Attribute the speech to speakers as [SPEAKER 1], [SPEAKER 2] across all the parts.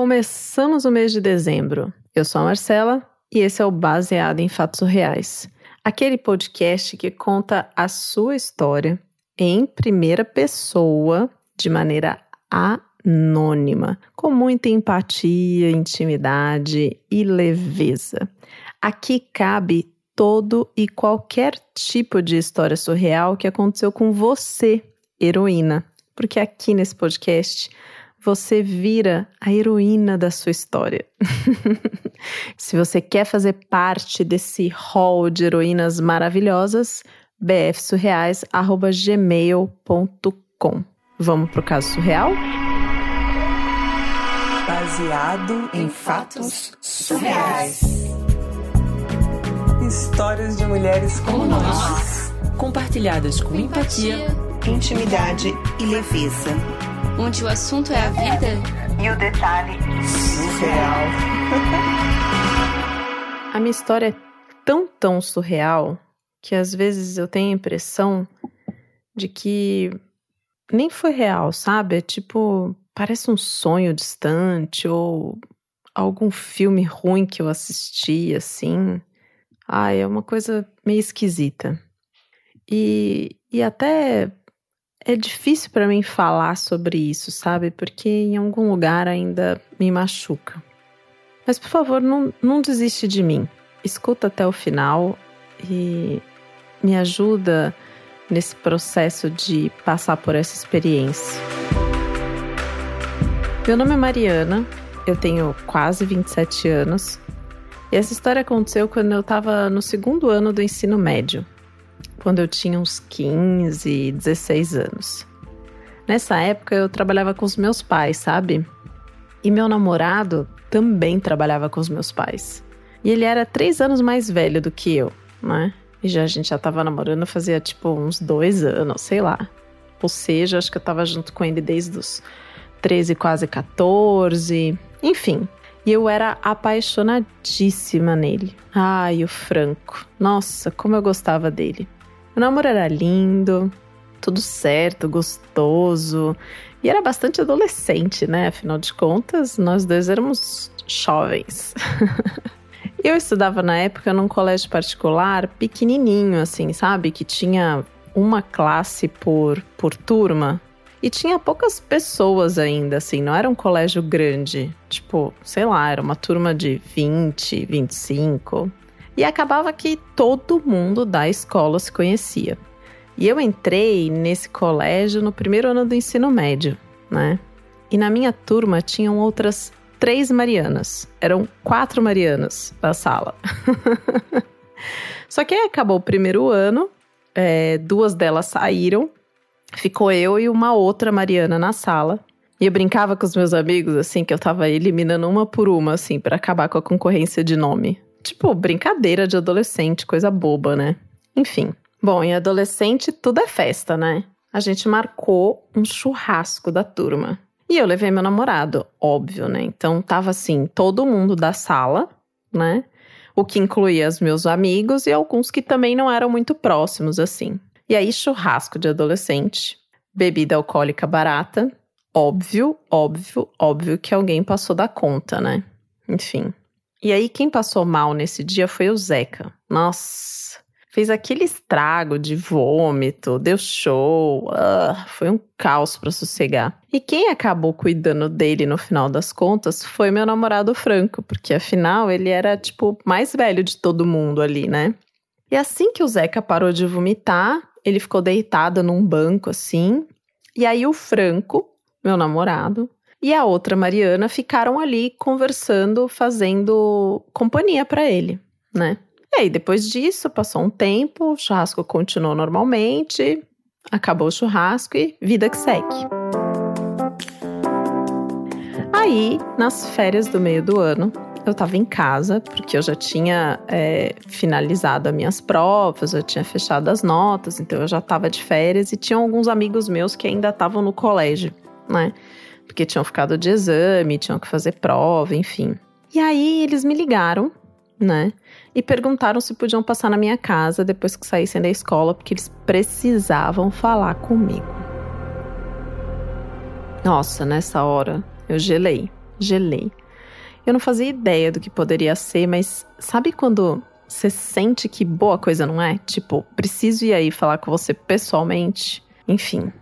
[SPEAKER 1] Começamos o mês de dezembro. Eu sou a Marcela e esse é o Baseado em Fatos Reais. Aquele podcast que conta a sua história em primeira pessoa, de maneira anônima, com muita empatia, intimidade e leveza. Aqui cabe todo e qualquer tipo de história surreal que aconteceu com você, heroína, porque aqui nesse podcast você vira a heroína da sua história. Se você quer fazer parte desse hall de heroínas maravilhosas, bfsurreais@gmail.com. Vamos pro caso surreal?
[SPEAKER 2] Baseado em fatos surreais. Histórias de mulheres como nós,
[SPEAKER 3] compartilhadas com empatia,
[SPEAKER 2] intimidade e leveza
[SPEAKER 3] onde o assunto é a vida
[SPEAKER 2] e o detalhe surreal.
[SPEAKER 1] a minha história é tão, tão surreal que às vezes eu tenho a impressão de que nem foi real, sabe? É tipo, parece um sonho distante ou algum filme ruim que eu assisti, assim. Ai, é uma coisa meio esquisita. E, e até é difícil para mim falar sobre isso, sabe? Porque em algum lugar ainda me machuca. Mas por favor, não, não desiste de mim. Escuta até o final e me ajuda nesse processo de passar por essa experiência. Meu nome é Mariana, eu tenho quase 27 anos. E essa história aconteceu quando eu estava no segundo ano do ensino médio quando eu tinha uns 15, 16 anos. Nessa época eu trabalhava com os meus pais, sabe? E meu namorado também trabalhava com os meus pais. E ele era três anos mais velho do que eu, né? E já a gente já tava namorando fazia tipo uns dois anos, sei lá. Ou seja, acho que eu tava junto com ele desde os 13, quase 14. Enfim. E eu era apaixonadíssima nele. Ai, o Franco. Nossa, como eu gostava dele. O namoro era lindo, tudo certo, gostoso. E era bastante adolescente, né? Afinal de contas, nós dois éramos jovens. eu estudava na época num colégio particular pequenininho, assim, sabe? Que tinha uma classe por, por turma. E tinha poucas pessoas ainda, assim, não era um colégio grande. Tipo, sei lá, era uma turma de 20, 25. E acabava que todo mundo da escola se conhecia. E eu entrei nesse colégio no primeiro ano do ensino médio, né? E na minha turma tinham outras três Marianas. Eram quatro Marianas na sala. Só que aí acabou o primeiro ano, é, duas delas saíram, ficou eu e uma outra Mariana na sala. E eu brincava com os meus amigos, assim, que eu tava eliminando uma por uma, assim, para acabar com a concorrência de nome. Tipo, brincadeira de adolescente, coisa boba, né? Enfim. Bom, em adolescente tudo é festa, né? A gente marcou um churrasco da turma. E eu levei meu namorado, óbvio, né? Então tava assim, todo mundo da sala, né? O que incluía os meus amigos e alguns que também não eram muito próximos, assim. E aí, churrasco de adolescente, bebida alcoólica barata. Óbvio, óbvio, óbvio que alguém passou da conta, né? Enfim. E aí, quem passou mal nesse dia foi o Zeca. Nossa, fez aquele estrago de vômito, deu show, uh, foi um caos para sossegar. E quem acabou cuidando dele no final das contas foi meu namorado Franco, porque afinal ele era tipo mais velho de todo mundo ali, né? E assim que o Zeca parou de vomitar, ele ficou deitado num banco assim. E aí o Franco, meu namorado, e a outra Mariana ficaram ali conversando, fazendo companhia para ele, né? E aí, depois disso, passou um tempo, o churrasco continuou normalmente, acabou o churrasco e vida que segue. Aí, nas férias do meio do ano, eu estava em casa, porque eu já tinha é, finalizado as minhas provas, eu tinha fechado as notas, então eu já estava de férias e tinha alguns amigos meus que ainda estavam no colégio, né? porque tinham ficado de exame, tinham que fazer prova, enfim. E aí eles me ligaram, né? E perguntaram se podiam passar na minha casa depois que saíssem da escola, porque eles precisavam falar comigo. Nossa, nessa hora eu gelei, gelei. Eu não fazia ideia do que poderia ser, mas sabe quando você sente que boa coisa não é? Tipo, preciso ir aí falar com você pessoalmente? Enfim.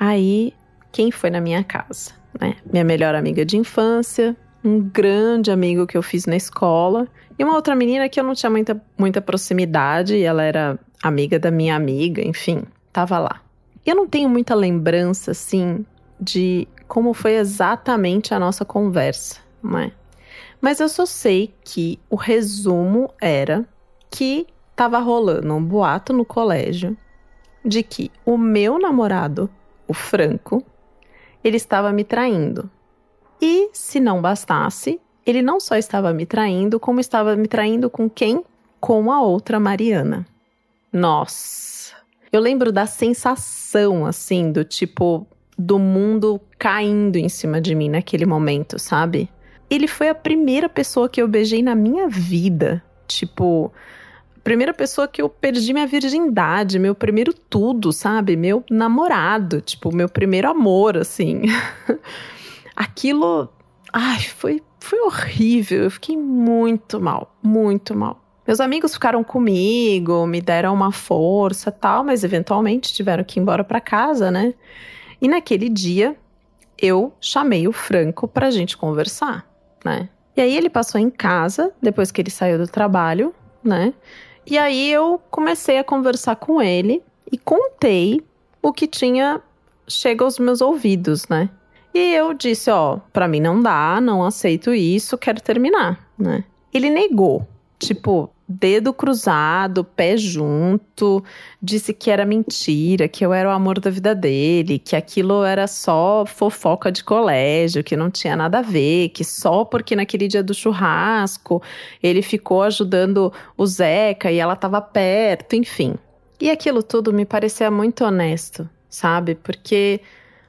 [SPEAKER 1] Aí, quem foi na minha casa? Né? Minha melhor amiga de infância, um grande amigo que eu fiz na escola e uma outra menina que eu não tinha muita, muita proximidade, e ela era amiga da minha amiga, enfim, tava lá. Eu não tenho muita lembrança, assim, de como foi exatamente a nossa conversa, não é? Mas eu só sei que o resumo era que tava rolando um boato no colégio de que o meu namorado, o Franco, ele estava me traindo. E se não bastasse, ele não só estava me traindo, como estava me traindo com quem? Com a outra Mariana. Nossa. Eu lembro da sensação assim do tipo do mundo caindo em cima de mim naquele momento, sabe? Ele foi a primeira pessoa que eu beijei na minha vida. Tipo, primeira pessoa que eu perdi minha virgindade, meu primeiro tudo, sabe? Meu namorado, tipo, meu primeiro amor, assim. Aquilo, ai, foi, foi horrível. Eu fiquei muito mal, muito mal. Meus amigos ficaram comigo, me deram uma força, tal, mas eventualmente tiveram que ir embora para casa, né? E naquele dia eu chamei o Franco pra gente conversar né? E aí ele passou em casa, depois que ele saiu do trabalho, né? E aí eu comecei a conversar com ele e contei o que tinha chega aos meus ouvidos, né? E eu disse, ó, para mim não dá, não aceito isso, quero terminar, né? Ele negou. Tipo, dedo cruzado, pé junto, disse que era mentira, que eu era o amor da vida dele, que aquilo era só fofoca de colégio, que não tinha nada a ver, que só porque naquele dia do churrasco ele ficou ajudando o Zeca e ela estava perto, enfim. E aquilo tudo me parecia muito honesto, sabe? Porque,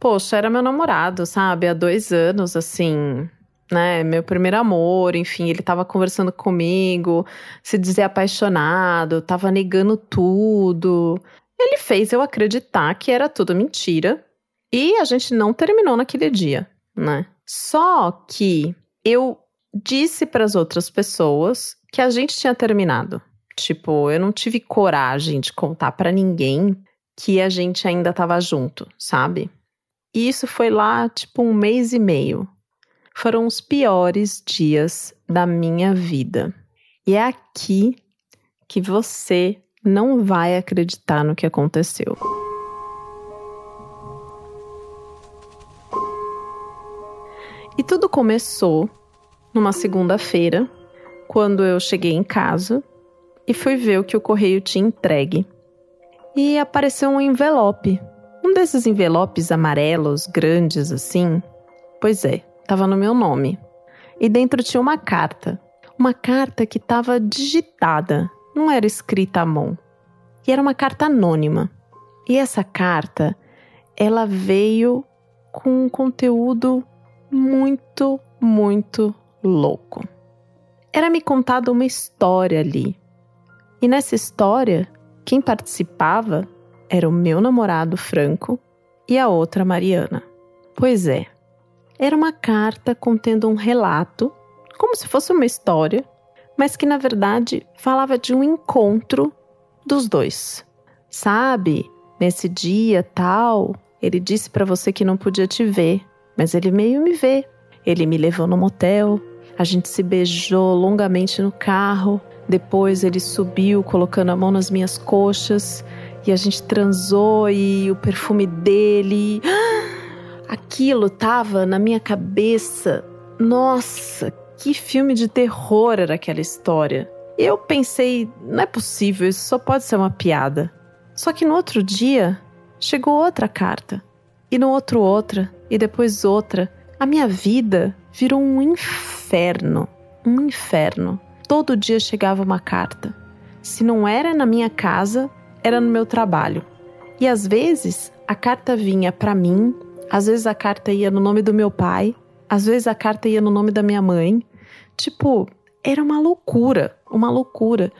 [SPEAKER 1] poxa, era meu namorado, sabe? Há dois anos, assim, né, meu primeiro amor, enfim, ele tava conversando comigo, se dizia apaixonado, tava negando tudo. Ele fez eu acreditar que era tudo mentira e a gente não terminou naquele dia, né? Só que eu disse para as outras pessoas que a gente tinha terminado. Tipo, eu não tive coragem de contar para ninguém que a gente ainda tava junto, sabe? E isso foi lá, tipo, um mês e meio foram os piores dias da minha vida. E é aqui que você não vai acreditar no que aconteceu. E tudo começou numa segunda-feira, quando eu cheguei em casa e fui ver o que o correio tinha entregue. E apareceu um envelope. Um desses envelopes amarelos, grandes assim. Pois é, estava no meu nome. E dentro tinha uma carta. Uma carta que estava digitada, não era escrita à mão. E era uma carta anônima. E essa carta, ela veio com um conteúdo muito, muito louco. Era me contada uma história ali. E nessa história, quem participava era o meu namorado Franco e a outra Mariana. Pois é, era uma carta contendo um relato, como se fosse uma história, mas que na verdade falava de um encontro dos dois. Sabe, nesse dia tal, ele disse para você que não podia te ver, mas ele meio me vê. Ele me levou no motel, a gente se beijou longamente no carro, depois ele subiu colocando a mão nas minhas coxas e a gente transou e o perfume dele. Aquilo tava na minha cabeça. Nossa, que filme de terror era aquela história. Eu pensei, não é possível, isso só pode ser uma piada. Só que no outro dia, chegou outra carta. E no outro outra, e depois outra. A minha vida virou um inferno. Um inferno. Todo dia chegava uma carta. Se não era na minha casa, era no meu trabalho. E às vezes a carta vinha para mim às vezes a carta ia no nome do meu pai, às vezes a carta ia no nome da minha mãe. Tipo, era uma loucura, uma loucura.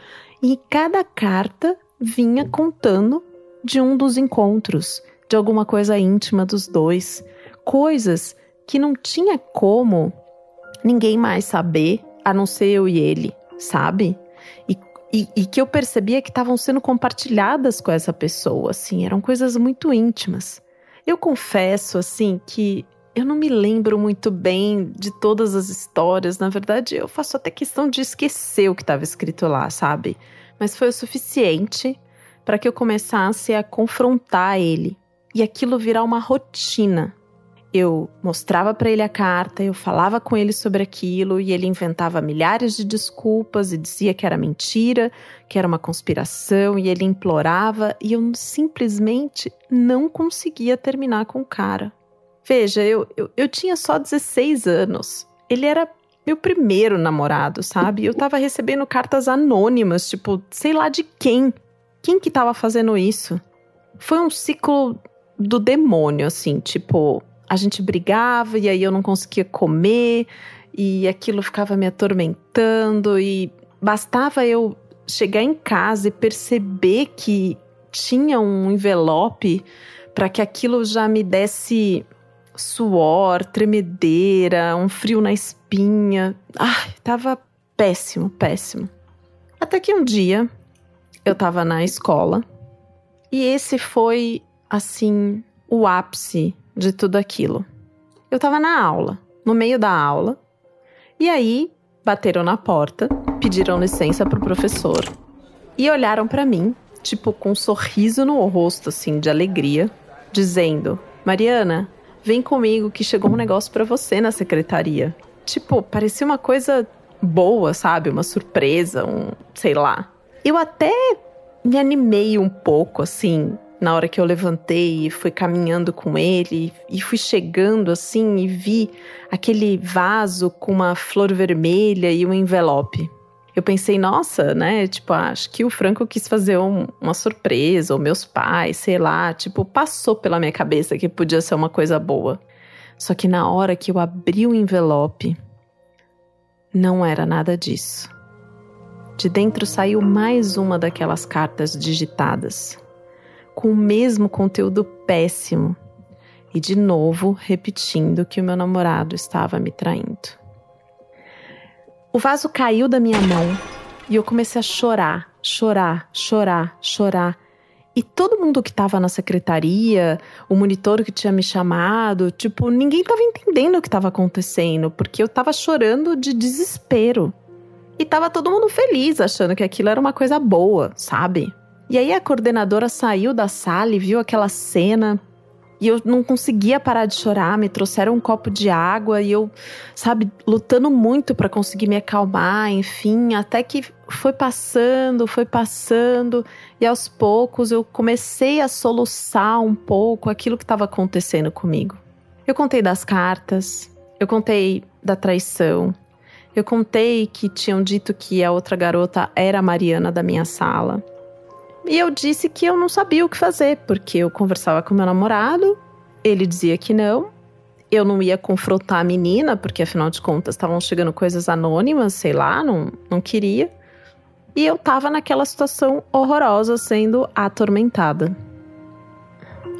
[SPEAKER 1] E cada carta vinha contando de um dos encontros, de alguma coisa íntima dos dois, coisas que não tinha como ninguém mais saber, a não ser eu e ele, sabe? E, e, e que eu percebia que estavam sendo compartilhadas com essa pessoa, assim, eram coisas muito íntimas. Eu confesso, assim, que eu não me lembro muito bem de todas as histórias. Na verdade, eu faço até questão de esquecer o que estava escrito lá, sabe? Mas foi o suficiente para que eu começasse a confrontar ele e aquilo virar uma rotina. Eu mostrava para ele a carta, eu falava com ele sobre aquilo e ele inventava milhares de desculpas e dizia que era mentira, que era uma conspiração e ele implorava e eu simplesmente não conseguia terminar com o cara. Veja, eu, eu, eu tinha só 16 anos. Ele era meu primeiro namorado, sabe? Eu tava recebendo cartas anônimas, tipo, sei lá de quem. Quem que tava fazendo isso? Foi um ciclo do demônio, assim, tipo, a gente brigava e aí eu não conseguia comer e aquilo ficava me atormentando e bastava eu chegar em casa e perceber que tinha um envelope para que aquilo já me desse suor, tremedeira, um frio na espinha. Ai, tava péssimo, péssimo. Até que um dia eu tava na escola e esse foi, assim, o ápice de tudo aquilo. Eu tava na aula, no meio da aula, e aí bateram na porta, pediram licença pro professor e olharam para mim, tipo com um sorriso no rosto, assim, de alegria, dizendo: Mariana, vem comigo que chegou um negócio para você na secretaria. Tipo, parecia uma coisa boa, sabe? Uma surpresa, um, sei lá. Eu até me animei um pouco, assim, na hora que eu levantei e fui caminhando com ele e fui chegando assim e vi aquele vaso com uma flor vermelha e um envelope eu pensei, nossa, né? Tipo, acho que o Franco quis fazer um, uma surpresa, ou meus pais, sei lá. Tipo, passou pela minha cabeça que podia ser uma coisa boa. Só que na hora que eu abri o envelope, não era nada disso. De dentro saiu mais uma daquelas cartas digitadas, com o mesmo conteúdo péssimo, e de novo repetindo que o meu namorado estava me traindo. O vaso caiu da minha mão e eu comecei a chorar, chorar, chorar, chorar. E todo mundo que estava na secretaria, o monitor que tinha me chamado, tipo, ninguém estava entendendo o que estava acontecendo, porque eu estava chorando de desespero. E tava todo mundo feliz, achando que aquilo era uma coisa boa, sabe? E aí a coordenadora saiu da sala e viu aquela cena e eu não conseguia parar de chorar, me trouxeram um copo de água e eu, sabe, lutando muito para conseguir me acalmar, enfim, até que foi passando, foi passando e aos poucos eu comecei a soluçar um pouco aquilo que estava acontecendo comigo. Eu contei das cartas, eu contei da traição, eu contei que tinham dito que a outra garota era a Mariana da minha sala. E eu disse que eu não sabia o que fazer, porque eu conversava com meu namorado, ele dizia que não. Eu não ia confrontar a menina, porque afinal de contas estavam chegando coisas anônimas, sei lá, não, não queria. E eu tava naquela situação horrorosa, sendo atormentada.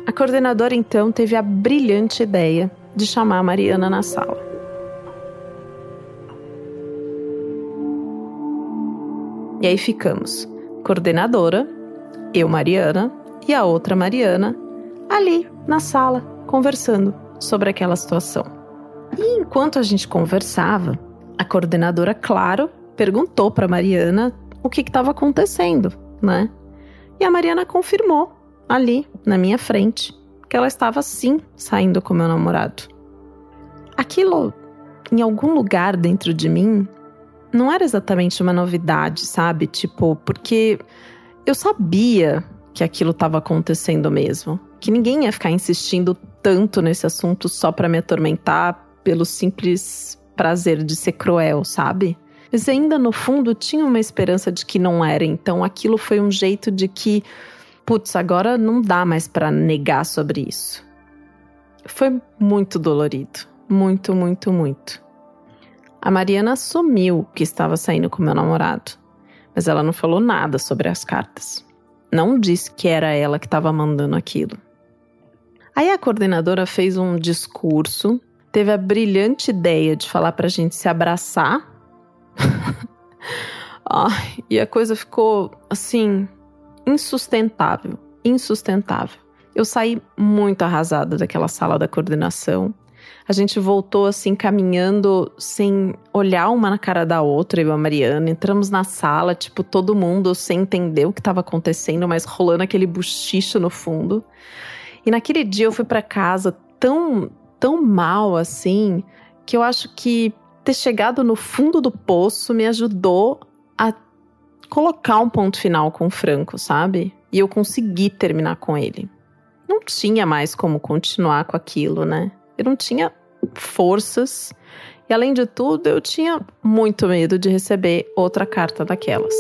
[SPEAKER 1] A coordenadora então teve a brilhante ideia de chamar a Mariana na sala. E aí ficamos. Coordenadora, eu, Mariana, e a outra Mariana, ali na sala, conversando sobre aquela situação. E enquanto a gente conversava, a coordenadora, claro, perguntou para Mariana o que estava acontecendo, né? E a Mariana confirmou, ali, na minha frente, que ela estava sim saindo com meu namorado. Aquilo, em algum lugar dentro de mim, não era exatamente uma novidade, sabe? Tipo, porque eu sabia que aquilo estava acontecendo mesmo, que ninguém ia ficar insistindo tanto nesse assunto só para me atormentar pelo simples prazer de ser cruel, sabe? Mas ainda no fundo tinha uma esperança de que não era, então aquilo foi um jeito de que, putz, agora não dá mais para negar sobre isso. Foi muito dolorido, muito, muito, muito. A Mariana assumiu que estava saindo com meu namorado mas ela não falou nada sobre as cartas. Não disse que era ela que estava mandando aquilo. Aí a coordenadora fez um discurso teve a brilhante ideia de falar pra gente se abraçar. E a coisa ficou assim insustentável, insustentável. Eu saí muito arrasada daquela sala da coordenação. A gente voltou assim, caminhando sem olhar uma na cara da outra, eu e a Mariana. Entramos na sala, tipo, todo mundo sem entender o que estava acontecendo, mas rolando aquele buchicho no fundo. E naquele dia eu fui para casa tão, tão mal assim, que eu acho que ter chegado no fundo do poço me ajudou a colocar um ponto final com o Franco, sabe? E eu consegui terminar com ele. Não tinha mais como continuar com aquilo, né? Eu não tinha forças. E além de tudo, eu tinha muito medo de receber outra carta daquelas.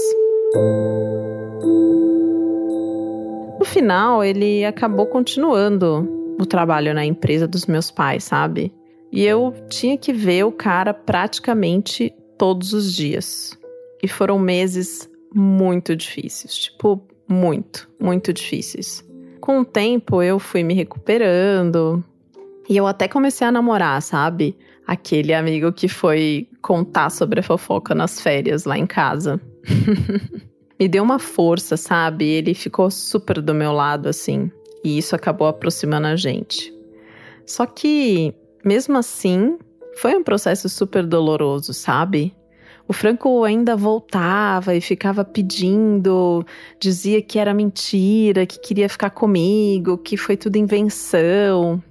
[SPEAKER 1] No final, ele acabou continuando o trabalho na empresa dos meus pais, sabe? E eu tinha que ver o cara praticamente todos os dias. E foram meses muito difíceis, tipo, muito, muito difíceis. Com o tempo eu fui me recuperando, e eu até comecei a namorar, sabe? Aquele amigo que foi contar sobre a fofoca nas férias lá em casa. Me deu uma força, sabe? Ele ficou super do meu lado, assim. E isso acabou aproximando a gente. Só que, mesmo assim, foi um processo super doloroso, sabe? O Franco ainda voltava e ficava pedindo, dizia que era mentira, que queria ficar comigo, que foi tudo invenção.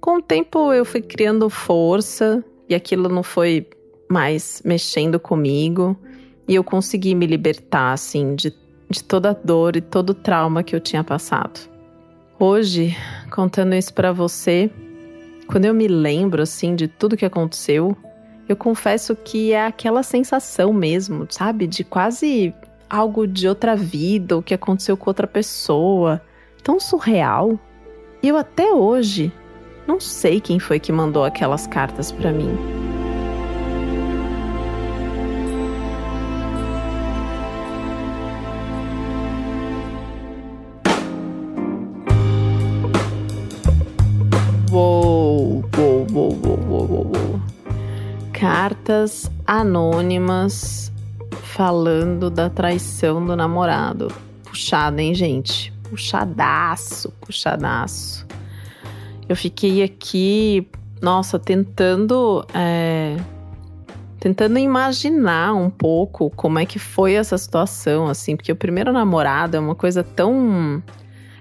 [SPEAKER 1] Com o tempo eu fui criando força e aquilo não foi mais mexendo comigo e eu consegui me libertar assim de, de toda a dor e todo o trauma que eu tinha passado. Hoje, contando isso para você, quando eu me lembro assim de tudo que aconteceu, eu confesso que é aquela sensação mesmo, sabe, de quase algo de outra vida, o que aconteceu com outra pessoa, tão surreal. E eu até hoje não sei quem foi que mandou aquelas cartas para mim. Uou, uou, uou, uou, uou, uou. Cartas anônimas falando da traição do namorado. Puxada, hein, gente? Puxadaço, puxadaço eu fiquei aqui, nossa, tentando. É, tentando imaginar um pouco como é que foi essa situação, assim, porque o primeiro namorado é uma coisa tão.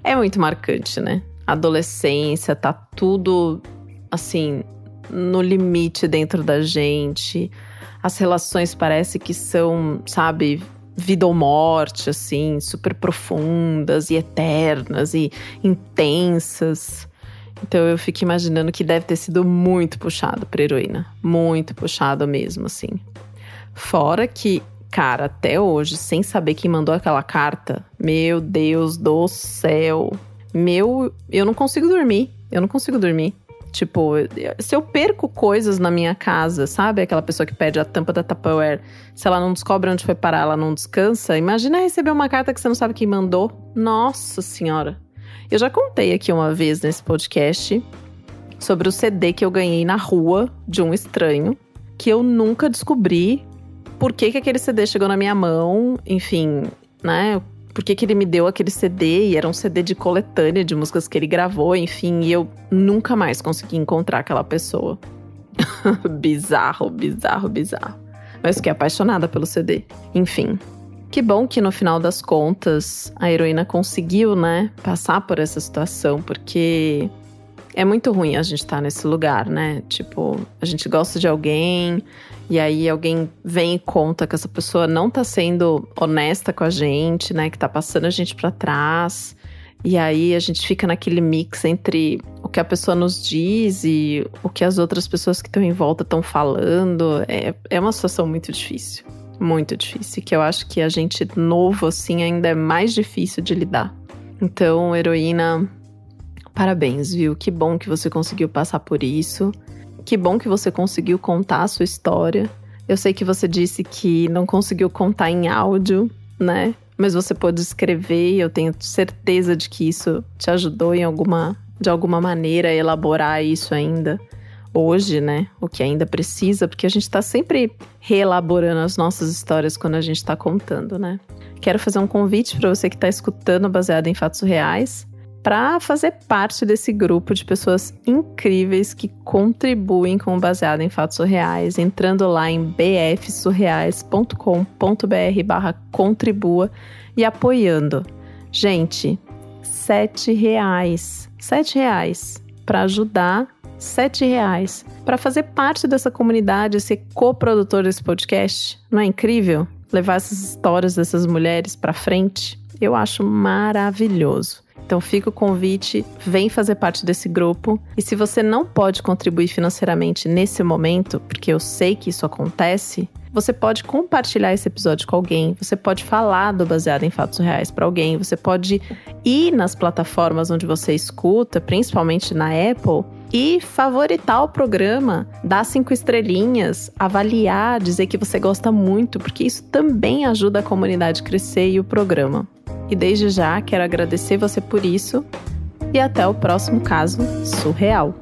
[SPEAKER 1] É muito marcante, né? Adolescência, tá tudo, assim, no limite dentro da gente. As relações parece que são, sabe, vida ou morte, assim, super profundas e eternas e intensas. Então eu fico imaginando que deve ter sido muito puxado pra heroína. Muito puxado mesmo, assim. Fora que, cara, até hoje, sem saber quem mandou aquela carta, meu Deus do céu. Meu, eu não consigo dormir. Eu não consigo dormir. Tipo, se eu perco coisas na minha casa, sabe? Aquela pessoa que pede a tampa da Tupperware, se ela não descobre onde foi parar, ela não descansa. Imagina receber uma carta que você não sabe quem mandou. Nossa Senhora. Eu já contei aqui uma vez nesse podcast sobre o CD que eu ganhei na rua de um estranho, que eu nunca descobri por que, que aquele CD chegou na minha mão, enfim, né? Por que, que ele me deu aquele CD e era um CD de coletânea de músicas que ele gravou, enfim, e eu nunca mais consegui encontrar aquela pessoa. bizarro, bizarro, bizarro. Mas fiquei apaixonada pelo CD. Enfim, que bom que no final das contas a heroína conseguiu, né, passar por essa situação, porque é muito ruim a gente estar tá nesse lugar, né? Tipo, a gente gosta de alguém e aí alguém vem e conta que essa pessoa não tá sendo honesta com a gente, né, que tá passando a gente para trás. E aí a gente fica naquele mix entre o que a pessoa nos diz e o que as outras pessoas que estão em volta estão falando. É, é uma situação muito difícil muito difícil, que eu acho que a gente novo assim ainda é mais difícil de lidar. Então, heroína, parabéns, viu? Que bom que você conseguiu passar por isso. Que bom que você conseguiu contar a sua história. Eu sei que você disse que não conseguiu contar em áudio, né? Mas você pôde escrever e eu tenho certeza de que isso te ajudou em alguma, de alguma maneira a elaborar isso ainda. Hoje, né? O que ainda precisa, porque a gente está sempre reelaborando as nossas histórias quando a gente está contando, né? Quero fazer um convite para você que está escutando baseado em fatos reais para fazer parte desse grupo de pessoas incríveis que contribuem com o baseado em fatos reais, entrando lá em bfsurreais.com.br barra contribua e apoiando. Gente, sete reais, sete reais para ajudar, sete reais para fazer parte dessa comunidade, ser coprodutor desse podcast. Não é incrível? Levar essas histórias dessas mulheres para frente, eu acho maravilhoso. Então fica o convite, vem fazer parte desse grupo. E se você não pode contribuir financeiramente nesse momento, porque eu sei que isso acontece, você pode compartilhar esse episódio com alguém, você pode falar do baseado em fatos reais para alguém, você pode ir nas plataformas onde você escuta, principalmente na Apple, e favoritar o programa, dar cinco estrelinhas, avaliar, dizer que você gosta muito, porque isso também ajuda a comunidade a crescer e o programa. E desde já quero agradecer você por isso e até o próximo caso surreal.